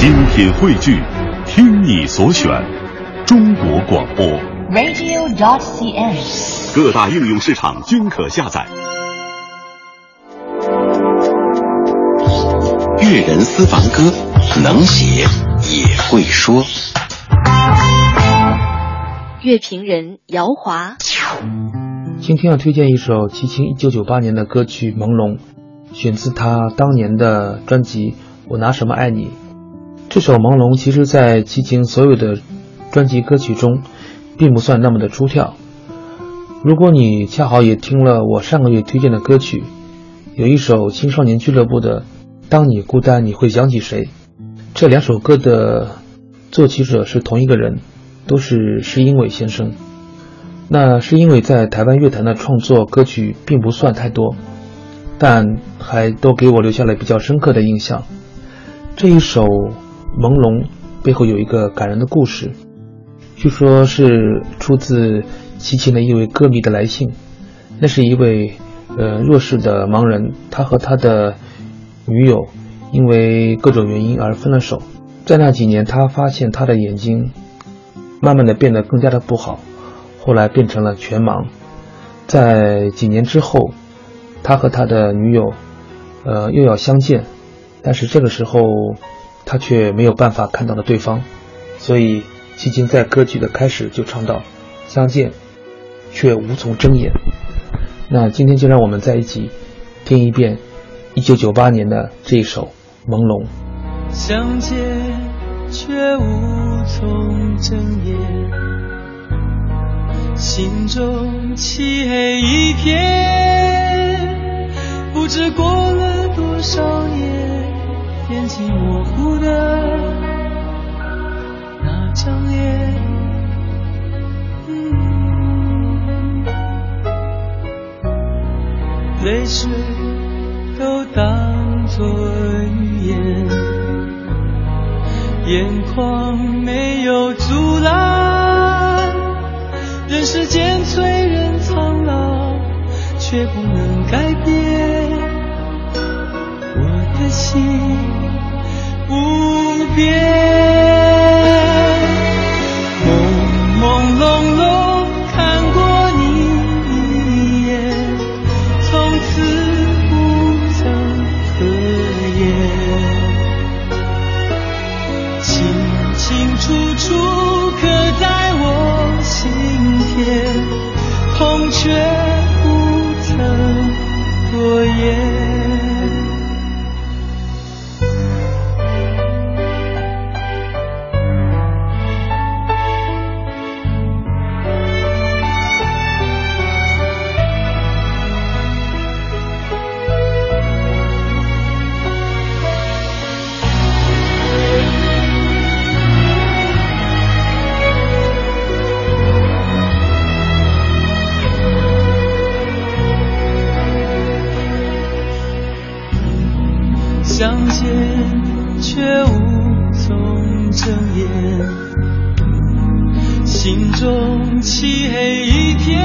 精品汇聚，听你所选，中国广播。radio.dot.cn，。各大应用市场均可下载。粤人私房歌，能写也会说。乐评人姚华，今天要推荐一首齐秦一九九八年的歌曲《朦胧》，选自他当年的专辑《我拿什么爱你》。这首《朦胧》其实，在齐秦所有的专辑歌曲中，并不算那么的出挑。如果你恰好也听了我上个月推荐的歌曲，有一首青少年俱乐部的《当你孤单你会想起谁》，这两首歌的作曲者是同一个人，都是施英伟先生。那是因为在台湾乐坛的创作歌曲并不算太多，但还都给我留下了比较深刻的印象。这一首《朦胧》背后有一个感人的故事，据说是出自齐秦的一位歌迷的来信。那是一位呃弱势的盲人，他和他的女友因为各种原因而分了手。在那几年，他发现他的眼睛慢慢的变得更加的不好。后来变成了全盲，在几年之后，他和他的女友，呃，又要相见，但是这个时候，他却没有办法看到了对方，所以齐秦在歌曲的开始就唱到：相见，却无从睁眼。那今天就让我们在一起听一遍一九九八年的这一首《朦胧》。相见却无从睁眼。心中漆黑一片，不知过了多少年，眼睛模糊的那张脸，泪水都当作语言，眼眶没有阻拦。人世间催人苍老，却不能改变心不变。朦朦胧胧看过你一眼，从此不曾合眼。清清楚楚刻在我心田，痛却不曾多言。中漆黑一片，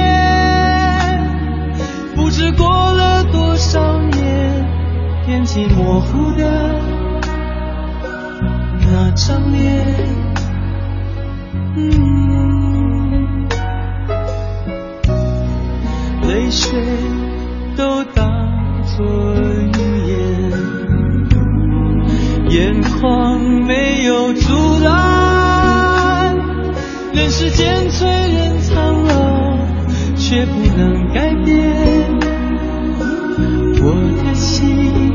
不知过了多少年，眼睛模糊的那张脸，泪水都当作语言。眼眶没有，尘世间催人苍老却不能改变。我的心